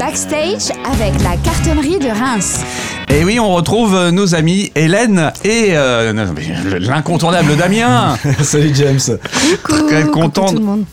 Backstage avec la cartonnerie de Reims. Et oui, on retrouve euh, nos amis Hélène et euh, l'incontournable Damien. Salut James. Coucou, Très content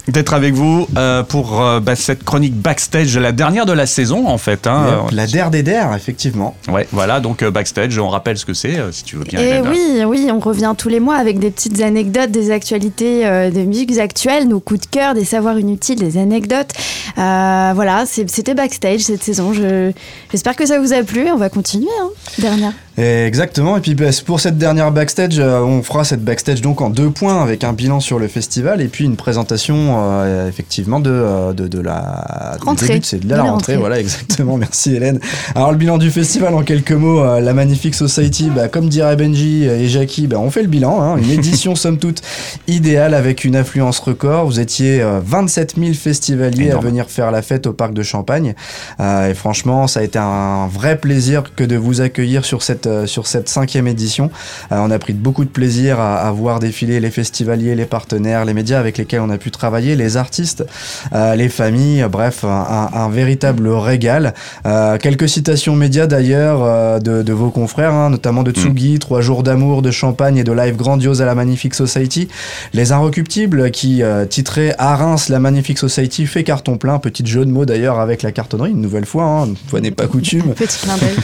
d'être avec vous euh, pour euh, bah, cette chronique backstage, la dernière de la saison en fait. hein. Yep, la der des der, effectivement. Ouais, voilà, donc backstage, on rappelle ce que c'est, si tu veux bien. Et Hélène. oui, oui, on revient tous les mois avec des petites anecdotes, des actualités euh, de musiques actuelles, nos coups de cœur, des savoirs inutiles, des anecdotes. Euh, voilà, c'était backstage cette saison. Je- J'espère que ça vous a plu. On va continuer, hein, dernière. Et exactement. Et puis bah, pour cette dernière backstage, euh, on fera cette backstage donc en deux points avec un bilan sur le festival et puis une présentation euh, effectivement de, euh, de, de la Rentrée. début, c'est de la, De la rentrée. rentrée. Voilà, exactement. Merci Hélène. Alors le bilan du festival en quelques mots, euh, la Magnifique Society, bah, comme dirait Benji et Jackie, bah, on fait le bilan. hein. une édition somme toute idéale avec une affluence record. Vous étiez euh, 27 000 festivaliers Énorme. à venir faire la fête au parc de Champagne. Euh, et franchement, ça a été un vrai plaisir que de vous accueillir sur cette, euh, sur cette cinquième édition. Euh, on a pris beaucoup de plaisir à, à voir défiler les festivaliers, les partenaires, les médias avec lesquels on a pu travailler, les artistes, euh, les familles, euh, bref, un, véritable régal. Euh, quelques citations médias d'ailleurs euh, de, de vos confrères, hein, notamment de Tsugi, Trois jours d'amour, de champagne et de live grandiose à la Magnifique Society. Les Inrecuptibles qui euh, titraient à Reims, la Magnifique Society fait carton plein. Petit jeu de mots d'ailleurs avec la cartonnerie, une nouvelle fois, hein, une fois n'est pas coutume. Petit clin d'œil.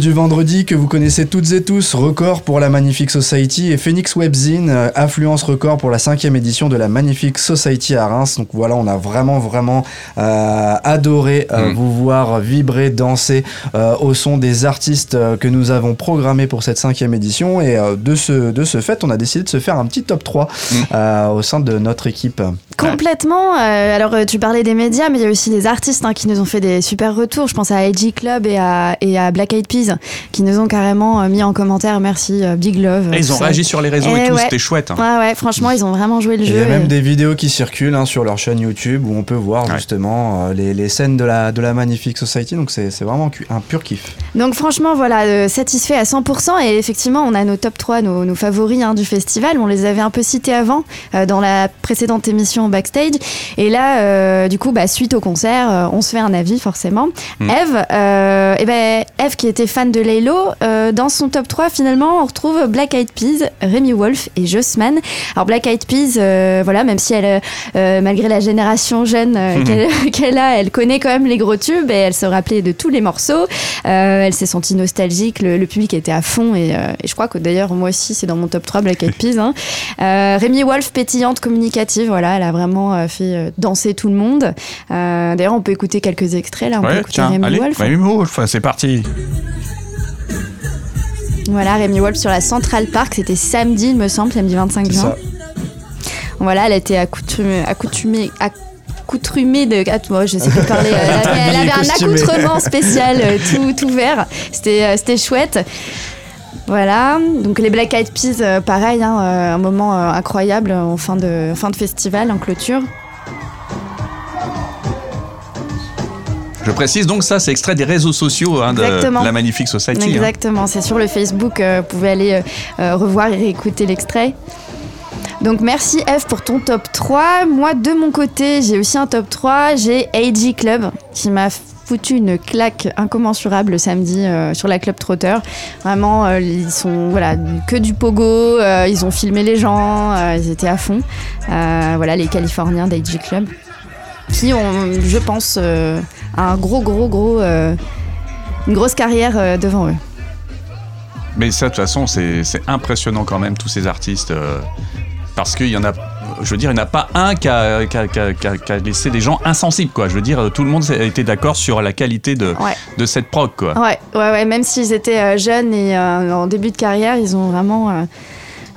Du vendredi que vous connaissez toutes et tous, record pour la Magnifique Society et Phoenix Webzine, euh, affluence record pour la cinquième édition de la Magnifique Society à Reims. Donc voilà, on a vraiment vraiment euh, adoré euh, Mm. vous voir vibrer, danser euh, au son des artistes euh, que nous avons programmés pour cette cinquième édition et euh, de ce de ce fait, on a décidé de se faire un petit top 3 Mm. euh, au sein de notre équipe. Complètement. euh, alors, tu parlais des médias, mais il y a aussi les artistes hein, qui nous ont fait des super retours. Je pense à AG Club et à, et à Black Eyed Peas qui nous ont carrément euh, mis en commentaire merci, euh, Big Love. Et ils ont ça. réagi sur les réseaux et, Eh tout, ouais. c'était chouette. hein. Ouais, ouais, franchement, ils ont vraiment joué le Et jeu. Il y a même et- des vidéos qui circulent hein, sur leur chaîne YouTube où on peut voir Ouais. justement euh, les, les scènes de la, de la Magnifique Society. Donc c'est c'est vraiment un pur kiff. Donc franchement, voilà, euh, satisfait à 100%. Et effectivement, on a nos top 3, nos, nos favoris hein, du festival. On les avait un peu cités avant euh, dans la précédente émission Backstage. Et là, euh, du coup, bah, suite au concert, euh, on se fait un avis forcément. Mm. Eve, euh, eh ben, Eve qui était fan de Laylo, euh, dans son top 3, finalement, on retrouve Black Eyed Peas, Rémi Wolf et Jossman. Alors Black Eyed Peas, euh, voilà, même si elle, euh, malgré la génération jeune qu'elle a, elle connaît quand même les gros tubes et elle se rappelait de tous les morceaux. Elle s'est sentie nostalgique, le, le public était à fond et, et je crois que d'ailleurs moi aussi c'est dans mon top 3 Black Eyed Peas. Hein. Rémi Wolf, pétillante, communicative, voilà, elle a vraiment fait danser tout le monde. D'ailleurs on peut écouter quelques extraits là, on peut Ouais, écouter tiens, allez, Wolf. Rémi Wolf, c'est parti. Voilà, Rémi Wolf sur la Central Park, c'était samedi il me semble, samedi 25 C'est juin. ça. Voilà, elle était accoutumée, accoutumée, accoutrumée de. Ah, moi, je sais plus parler. euh, Elle avait, elle avait un accoutrement spécial, euh, tout, tout vert. C'était, euh, c'était chouette. Voilà, donc les Black Eyed Peas, pareil, hein, un moment incroyable en fin de, en fin de festival, en clôture. Je précise donc ça, c'est extrait des réseaux sociaux hein, de la Magnifique Society. hein. Exactement, c'est sur le Facebook, euh, vous pouvez aller euh, euh, revoir et réécouter l'extrait. Donc merci Eve pour ton top 3. Moi de mon côté, j'ai aussi un top 3. J'ai AG Club qui m'a foutu une claque incommensurable le samedi euh, sur la Club Trotter. Vraiment, euh, ils sont voilà que du pogo, euh, ils ont filmé les gens, ils étaient à fond. Voilà les Californiens d'AG Club qui ont, je pense, euh, un gros gros gros euh, une grosse carrière euh, devant eux. Mais ça, de toute façon, c'est impressionnant quand même, tous ces artistes. euh, parce qu'il y en a, je veux dire, il n'y en a pas un qui a, qui a- qui a- qui a- qui a laissé des gens insensibles, quoi. Je veux dire, tout le monde a été d'accord sur la qualité de, Ouais. de cette prog, quoi. Ouais, ouais, ouais, même s'ils étaient jeunes et en début de carrière, ils ont vraiment,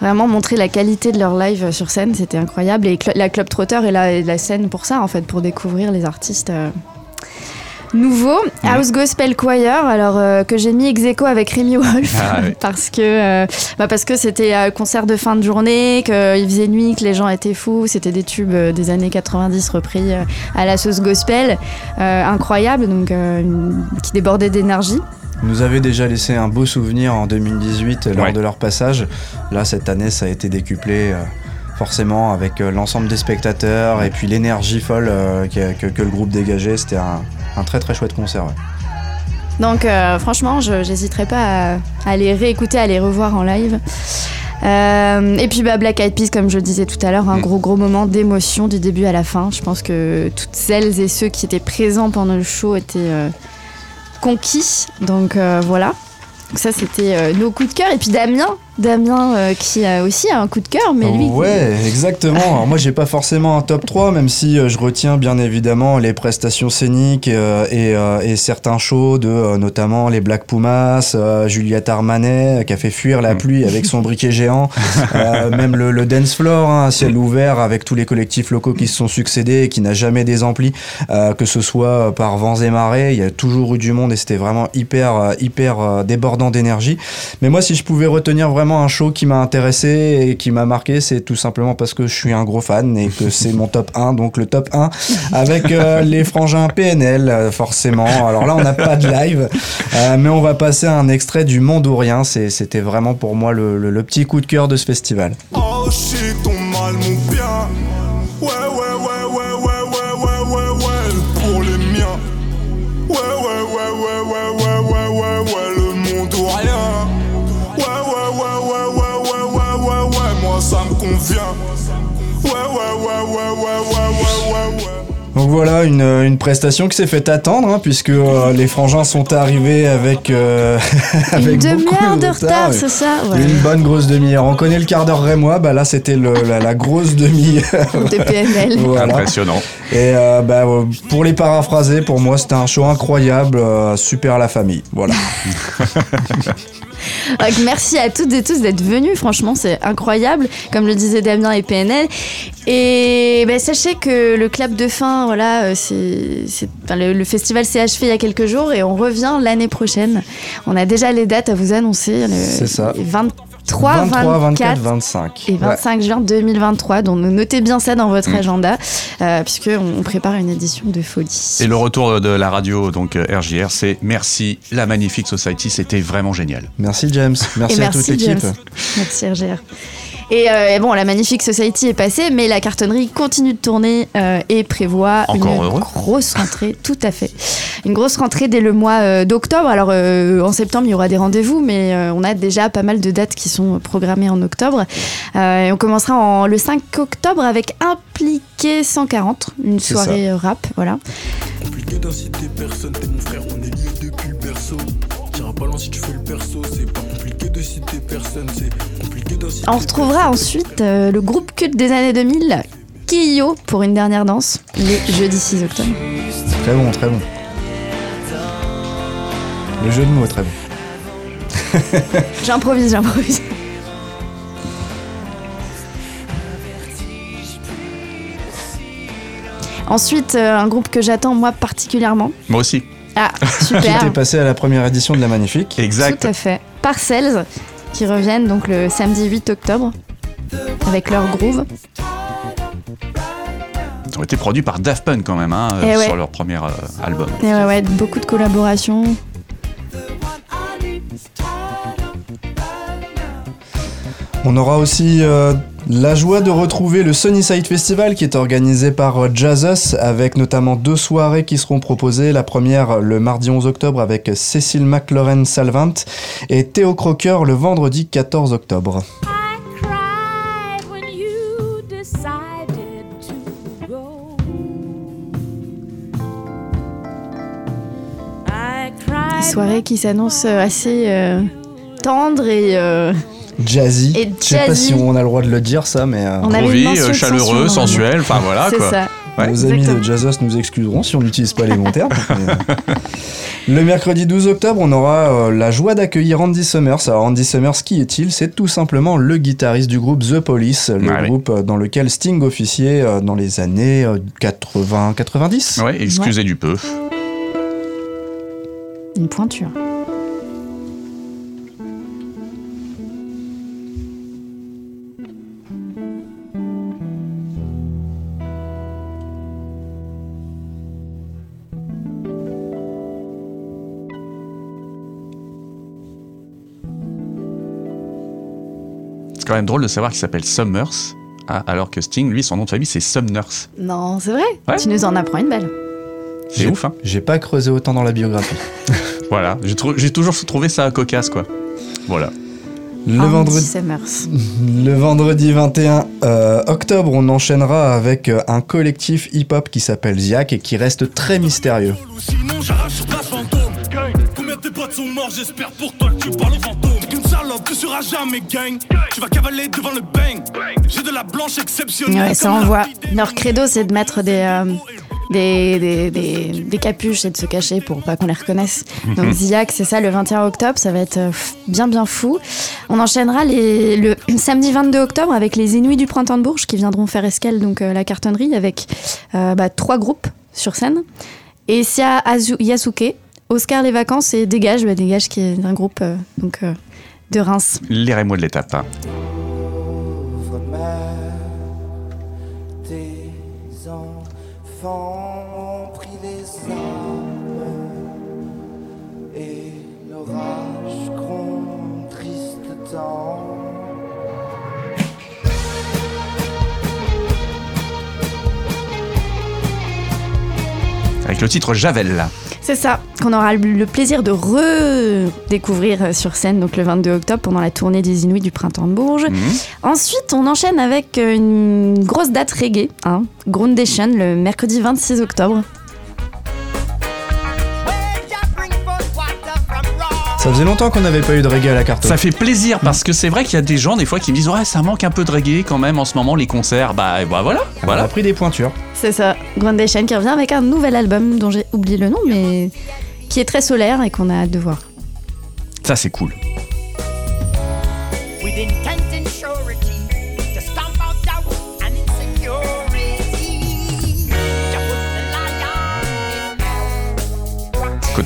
vraiment montré la qualité de leur live sur scène. C'était incroyable. Et Cl- la Club Trotter est la, scène pour ça, en fait, pour découvrir les artistes. euh, Nouveau. House Gospel Choir, alors euh, que j'ai mis ex aequo avec Rémi Wolf Ah ouais. parce que euh, bah parce que c'était un concert de fin de journée, qu'il faisait nuit, que les gens étaient fous, c'était des tubes euh, des années 90 repris à la sauce gospel, euh, incroyable donc qui débordait d'énergie. Nous avaient déjà laissé un beau souvenir en 2018 lors Ouais. de leur passage. Là, cette année, ça a été décuplé. euh, forcément avec euh, l'ensemble des spectateurs et puis l'énergie folle euh, que, que- que le groupe dégageait, c'était un, un très très chouette concert. ouais. Donc euh, franchement, je j'hésiterai pas à, à les réécouter, à les revoir en live. Euh, et puis bah, Black Eyed Peas, comme je le disais tout à l'heure, un Mm. gros gros moment d'émotion du début à la fin. Je pense que toutes celles et ceux qui étaient présents pendant le show étaient euh, Donc euh, voilà. Donc ça c'était euh, nos coups de cœur. Et puis Damien, Damien euh, qui a aussi un coup de cœur, mais lui. Ouais, exactement. Alors moi, j'ai pas forcément un top 3, même si euh, je retiens bien évidemment les prestations scéniques euh, et, euh, et certains shows de euh, notamment les Black Pumas, euh, Juliette Armanet qui a fait fuir la Mm. pluie avec son briquet géant, euh, même le, le dance floor, hein, ciel ouvert avec tous les collectifs locaux qui se sont succédés et qui n'a jamais euh, que ce soit par vents et marées, il y a toujours eu du monde et c'était vraiment hyper hyper débordant d'énergie. Mais moi, si je pouvais retenir vraiment un show qui m'a intéressé et qui m'a marqué, c'est tout simplement parce que je suis un gros fan et que c'est mon top 1, donc le top 1 avec euh, les frangins PNL, euh, forcément. Alors là, on n'a pas de live, euh, mais on va passer à un extrait du Monde ou Rien. C'est- C'était vraiment pour moi le, le- le petit coup de cœur de ce festival. Oh shit, ton mal, mon bien. Ouais, ouais, ouais, Donc voilà, une, une prestation qui s'est fait attendre, hein, puisque euh, les frangins sont arrivés avec, euh, Une avec demi-heure de retard, c'est ça ouais. Une bonne grosse demi-heure. On connaît le quart d'heure rémois, bah là c'était la, la grosse demi-heure. De PNL. Voilà. Impressionnant. Et euh, bah, pour les paraphraser, pour moi c'était un show incroyable, euh, super la famille. Voilà. Merci à toutes et tous d'être venus. Franchement, c'est incroyable, comme le disait Damien et PNL. Et ben, sachez que le clap de fin, voilà, euh, c'est, le, festival s'est achevé il y a quelques jours et on revient l'année prochaine. On a déjà les dates à vous annoncer. C'est ça. 3, 23, 24, 25. Et 25 juin 2023. Donc notez bien ça dans votre mm. agenda, euh, puisqu'on prépare une édition de folie. Et le retour de la radio, donc euh, RJR, c'est merci la Magnifique Society, c'était vraiment génial. Merci James, merci, à toute l'équipe. Merci RJR. Et, euh, et bon, la Magnifique Society est passée, mais la cartonnerie continue de tourner euh, et prévoit Encore une heureux. grosse rentrée, tout à fait. Une grosse rentrée dès le mois euh, d'octobre. Alors euh, en septembre, il y aura des rendez-vous, mais euh, on a déjà pas mal de dates qui sont programmées en octobre. Euh, et on commencera en, le 5 octobre avec Impliqué 140, une soirée rap, voilà. Compliqué d'inciter personne, t'es mon frère, on est liés depuis le berceau. T'iras pas loin si tu fais le perso, c'est pas compliqué de citer personne, c'est compliqué d'inciter On retrouvera ensuite euh, le groupe culte des années 2000, Kyo, pour une dernière danse, le jeudi 6 octobre. Très bon, très bon. Le jeu de mots est très bon. J'improvise, j'improvise. Ensuite, euh, un groupe que j'attends moi particulièrement. Moi aussi. Ah, Qui super. était passé à la première édition de la Magnifique. Exact. Tout à fait. Parcells, qui reviennent donc le samedi 8 octobre avec leur groove. Ils ont été produits par Daft Punk quand même, hein, Eh euh, ouais. sur leur premier euh, album. Et ouais, ouais, beaucoup de collaborations. On aura aussi euh, la joie de retrouver le Sunnyside Festival qui est organisé par euh, Jazzus avec notamment deux soirées qui seront proposées. La première le mardi 11 octobre avec Cécile McLaurin Salvant et Théo Crocker le vendredi 14 octobre. Soirée qui s'annonce euh, assez euh, tendre et euh, Jazzy. Et Je sais pas si on a le droit de le dire ça, mais euh, On Groovy, euh, chaleureux, sensuel, enfin voilà c'est quoi. ça. Ouais, nos amis exactement. de Jazzos nous excuseront si on n'utilise pas les bons termes. mais, euh, Le mercredi 12 octobre, on aura euh, la joie d'accueillir Andy Summers. Alors Andy Summers, qui est-il? C'est tout simplement le guitariste du groupe The Police, le groupe euh, dans lequel Sting officiait euh, dans les années 80-90. Ouais, excusez du peu. Une pointure. Même drôle de savoir qu'il s'appelle Summers, ah, alors que Sting, lui, son nom de famille, c'est Sumners. Non, c'est vrai. Ouais. Tu nous en apprends une belle. C'est ouf, hein. J'ai pas creusé autant dans la biographie. Voilà, j'ai trou- toujours trouvé ça cocasse, quoi. Voilà. Le Andy vendredi. Summers. Le vendredi 21 euh, octobre, on enchaînera avec euh, un collectif hip-hop qui s'appelle Ziak et qui reste très mystérieux. Sinon j'arrache sur ta fantôme Combien de tes potes sont morts? J'espère pour toi que tu parles au tu seras jamais gang Tu vas cavaler devant le bang J'ai de la blanche exceptionnelle Ouais, ça envoie. Leur credo, c'est de mettre des, euh, des, des, des- des capuches et de se cacher pour pas qu'on les reconnaisse. Donc Ziak, c'est ça, le 21 octobre, ça va être euh, bien bien fou. On enchaînera les, le samedi 22 octobre avec les Inuits du Printemps de Bourges qui viendront faire escale donc euh, la cartonnerie avec euh, bah, trois groupes sur scène. Et Sia Azu- Yasuke, Oscar les vacances et Dégage, bah, Dégage qui est un groupe euh, donc, euh, de Reims. Lirez-moi de l'étape. hein. Pauvre mère, tes enfants ont pris les armes et l'orage gronde triste temps. Avec le titre Javel. C'est ça, qu'on aura le plaisir de redécouvrir euh, sur scène donc le 22 octobre pendant la tournée des Inuits du Printemps de Bourges. Mhm. Ensuite, on enchaîne avec euh, une grosse date reggae, hein, Groundation, le mercredi 26 octobre. Ça faisait longtemps qu'on n'avait pas eu de reggae à la carte. Ça fait plaisir parce que c'est vrai qu'il y a des gens des fois qui me disent ouais ça manque un peu de reggae quand même en ce moment les concerts bah, bah voilà On a voilà pris des pointures. C'est ça, Groundation qui revient avec un nouvel album dont j'ai oublié le nom, mais qui est très solaire et qu'on a hâte de voir. ça c'est cool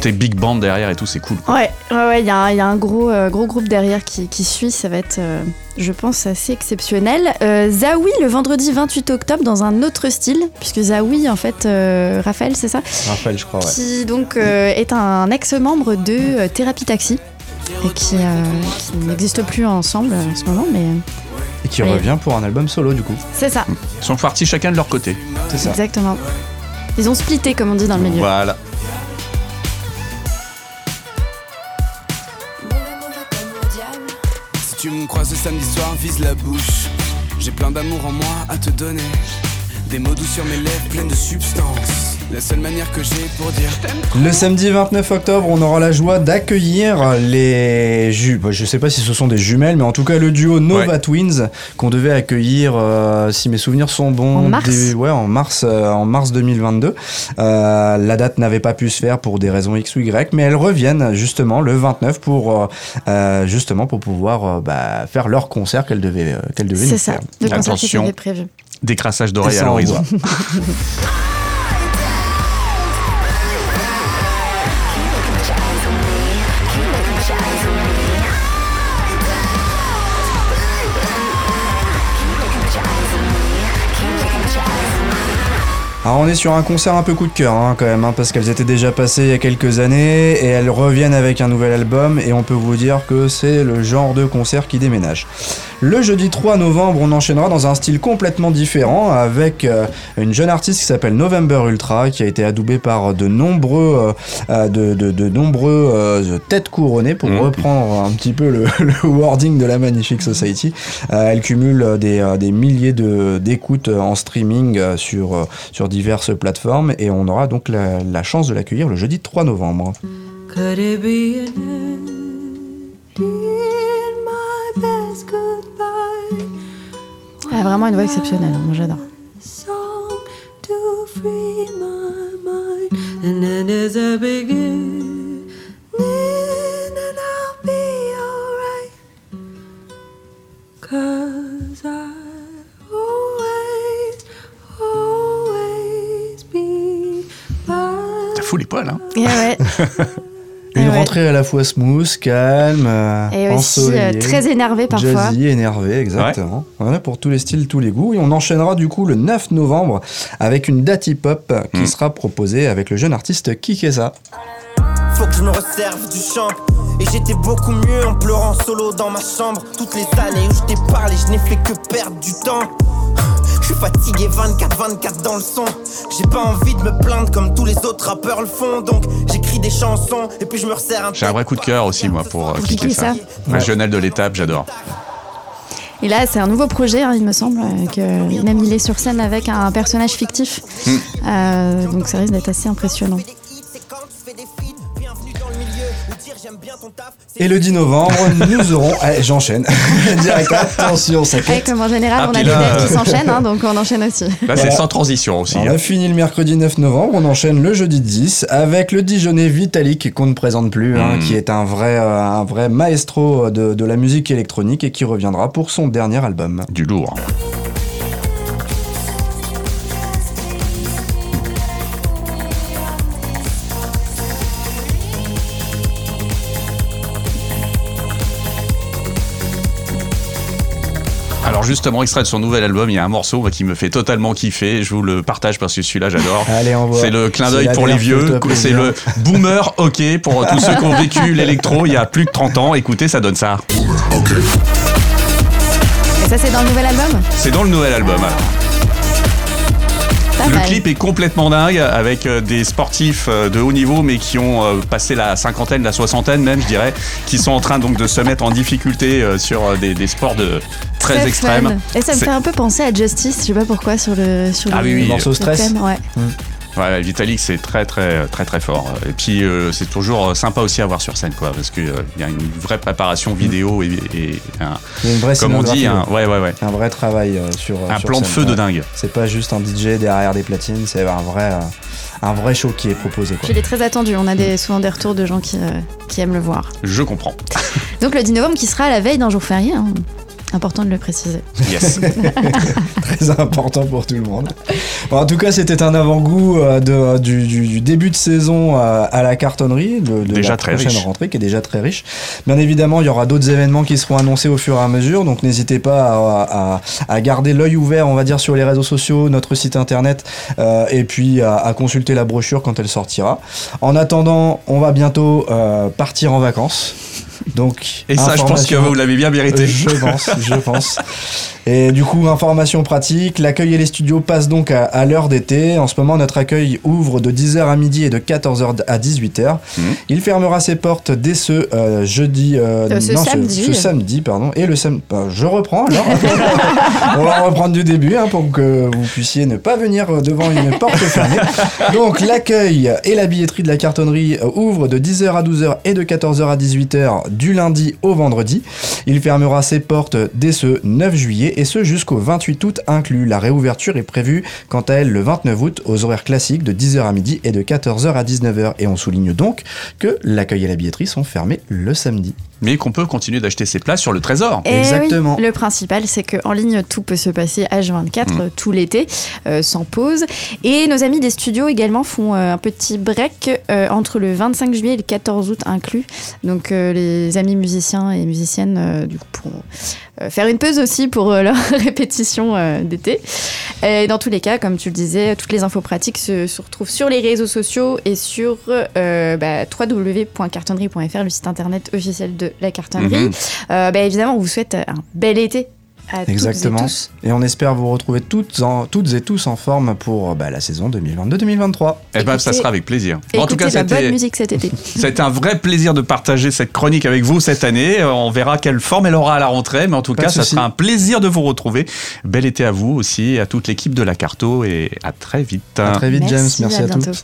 côté big band derrière et tout c'est cool Ouais, ouais, ouais, il y, a un- il y a un gros, euh, gros groupe derrière qui, qui suit, ça va être, euh, je pense, assez exceptionnel. Euh, Zawi, le vendredi 28 octobre, dans un autre style, puisque Zawi, en fait, euh, Raphaël, c'est ça? Raphaël, je crois, ouais. Qui donc euh, est un ex-membre de euh, Thérapie Taxi. Et qui, euh, qui n'existe plus ensemble en ce moment, mais Et qui revient pour un album solo, du coup. c'est ça, ils sont partis chacun de leur côté C'est ça. exactement. Ils ont splitté, comme on dit dans le milieu. voilà tu me croises ce samedi soir, vise la bouche. J'ai plein d'amour en moi à te donner. Des mots doux sur mes lèvres, pleines de substance. La seule manière que j'ai pour dire. Le samedi 29 octobre, on aura la joie d'accueillir les ju bah, je sais pas si ce sont des jumelles, mais en tout cas le duo Nova Ouais. Twins qu'on devait accueillir, euh, si mes souvenirs sont bons, En mars. ouais, en mars, euh, en mars 2022. Euh, la date n'avait pas pu se faire pour des raisons X ou Y, mais elles reviennent justement le 29 pour justement pour pouvoir euh, bah, faire leur concert qu'elles devaient, euh, qu'elles devaient C'est ça, faire. le concert qui Attention. était prévu. décrassage d'oreilles à l'horizon Alors on est sur un concert un peu coup de cœur hein, quand même, hein, parce qu'elles étaient déjà passées il y a quelques années et elles reviennent avec un nouvel album et on peut vous dire que c'est le genre de concert qui déménage. Le jeudi 3 novembre, on enchaînera dans un style complètement différent avec euh, une jeune artiste qui s'appelle November Ultra qui a été adoubée par de nombreux, euh, euh, de, de- de nombreux euh, têtes couronnées pour Mhm. reprendre un petit peu le, le wording de la Magnifique Society. Elle cumule des, des milliers d'écoutes en streaming sur, sur diverses plateformes et on aura donc la, la chance de l'accueillir le jeudi 3 novembre. Could it be best goodbye? Ah, vraiment une voix exceptionnelle, moi j'adore. Song to free my mind, and then there's a beginning, and I'll be alright. Cause I always, always be by. ça fout les poils hein Et ouais, ouais. rentrée à la fois smooth, calme, euh, et aussi euh, très énervé parfois. Jazzy, énervé, exactement. Voilà pour tous les styles, tous les goûts. Et on enchaînera du coup le 9 novembre avec une date hip-hop qui Mm. sera proposée avec le jeune artiste Kikeza. Faut que je me resserve du champ. Et j'étais beaucoup mieux en pleurant solo dans ma chambre. Toutes les années où je t'ai parlé, je n'ai fait que perdre du temps. Je suis fatigué 24-24 dans le son. J'ai pas envie de me plaindre comme tous les autres rappeurs le font. Donc j'écris des chansons et puis je me resserre un J'ai un vrai coup de cœur aussi, moi, pour euh, Pour cliquer cliquer ça. ça. Régional de l'étape, j'adore. Et là, c'est un nouveau projet, hein, il me semble. euh, Que même il est sur scène avec un personnage fictif. Hmm. Euh, donc ça risque d'être assez impressionnant. Et le 10 novembre, nous aurons. Allez, j'enchaîne. Direct, attention, ça comme en général, Ah, on a des dates qui euh, s'enchaînent, hein, donc on enchaîne aussi. Là, c'est Voilà. sans transition aussi. On hein. a fini le mercredi 9 novembre, on enchaîne le jeudi 10 avec le Dijonais Vitalik qu'on ne présente plus, hein, Mm. qui est un vrai, euh, un vrai maestro de, de la musique électronique et qui reviendra pour son dernier album. Du lourd. Alors justement, extrait de son nouvel album, il y a un morceau qui me fait totalement kiffer. Je vous le partage parce que celui-là, j'adore. Allez, on voit. C'est le clin d'œil pour les vieux. C'est le boomer hockey pour tous ceux qui ont vécu l'électro il y a plus de 30 ans. Écoutez, ça donne ça. Et ça, c'est dans le nouvel album? C'est dans le nouvel album. alors. Le mal. clip est complètement dingue avec euh, des sportifs euh, de haut niveau mais qui ont euh, passé la cinquantaine, la soixantaine même je dirais, qui sont en train donc de se mettre en difficulté sur des, des sports de très, Très extrêmes. fun. Et ça me fait un peu penser à Justice, je sais pas pourquoi, sur le, sur Ah le, oui, oui. Le morceau le stress. thème, ouais. Ouais, Vitalik c'est très très très très fort. Et puis euh, c'est toujours euh, sympa aussi à voir sur scène quoi parce qu'il y a une vraie préparation vidéo et, et un- Il y a une vraie comme on dit un, ouais ouais ouais un vrai travail euh, sur un sur plan de feu de dingue. C'est pas juste un DJ derrière des platines, c'est un vrai, euh, un vrai show qui est proposé. Quoi. Puis il est très attendu, on a des, souvent des retours de gens qui, euh, qui aiment le voir. Je comprends. Donc le 10 novembre qui sera à la veille d'un jour férié, hein. Important de le préciser. Yes. très important pour tout le monde. Bon, en tout cas, c'était un avant-goût euh, de- du, du- du début de saison euh, à la cartonnerie, de, de Déjà la très prochaine riche. rentrée qui est déjà très riche. Bien évidemment, il y aura d'autres événements qui seront annoncés au fur et à mesure, donc n'hésitez pas à, à- à garder l'œil ouvert, on va dire, sur les réseaux sociaux, notre site internet, euh, et puis à, à consulter la brochure quand elle sortira. En attendant, on va bientôt euh, partir en vacances. Donc, Et ça je pense que vous l'avez bien mérité. je pense, je pense. Et du coup, information pratique, l'accueil et les studios passent donc à, à l'heure d'été. En ce moment, notre accueil ouvre de 10h à midi et de 14h à 18h. Mhm. Il fermera ses portes dès ce euh, jeudi... euh, Euh, ce non, samedi. Ce, samedi, pardon. Et le samedi... je reprends alors. On va reprendre du début hein, pour que vous puissiez ne pas venir devant une porte fermée. Donc, l'accueil et la billetterie de la cartonnerie ouvrent de 10h à 12h et de 14h à 18h du lundi au vendredi. Il fermera ses portes dès ce 9 juillet et ce jusqu'au 28 août inclus. La réouverture est prévue quant à elle le 29 août aux horaires classiques de 10h à midi et de 14h à 19h. Et on souligne donc que l'accueil et la billetterie sont fermés le samedi. Mais qu'on peut continuer d'acheter ses places sur le trésor. Et Exactement. oui, le principal, c'est qu'en ligne, tout peut se passer H24 Mm. tout l'été, euh, sans pause. Et nos amis des studios également font euh, un petit break euh, entre le 25 juillet et le 14 août inclus. Donc euh, les amis musiciens et musiciennes euh, du coup, pourront euh, faire une pause aussi pour euh, leur répétition euh, d'été. Et dans tous les cas, comme tu le disais, toutes les infos pratiques se, se retrouvent sur les réseaux sociaux et sur euh, bah, www.cartonnerie.fr, le site internet officiel de la cartonnerie. Mhm. Euh, bah, évidemment, on vous souhaite un bel été à Exactement. toutes et tous. Et on espère vous retrouver toutes, en- toutes et tous en forme pour bah, la saison 2022-2023. Eh ben, ça sera avec plaisir. Et en tout cas, c'était musique cet été. c'était un vrai plaisir de partager cette chronique avec vous cette année. Euh, On verra quelle forme elle aura à la rentrée, mais en tout Pas cas, ça sera un plaisir de vous retrouver. Bel été à vous aussi, à toute l'équipe de la Carto et à très vite. À très vite, James. Merci, à à, tous.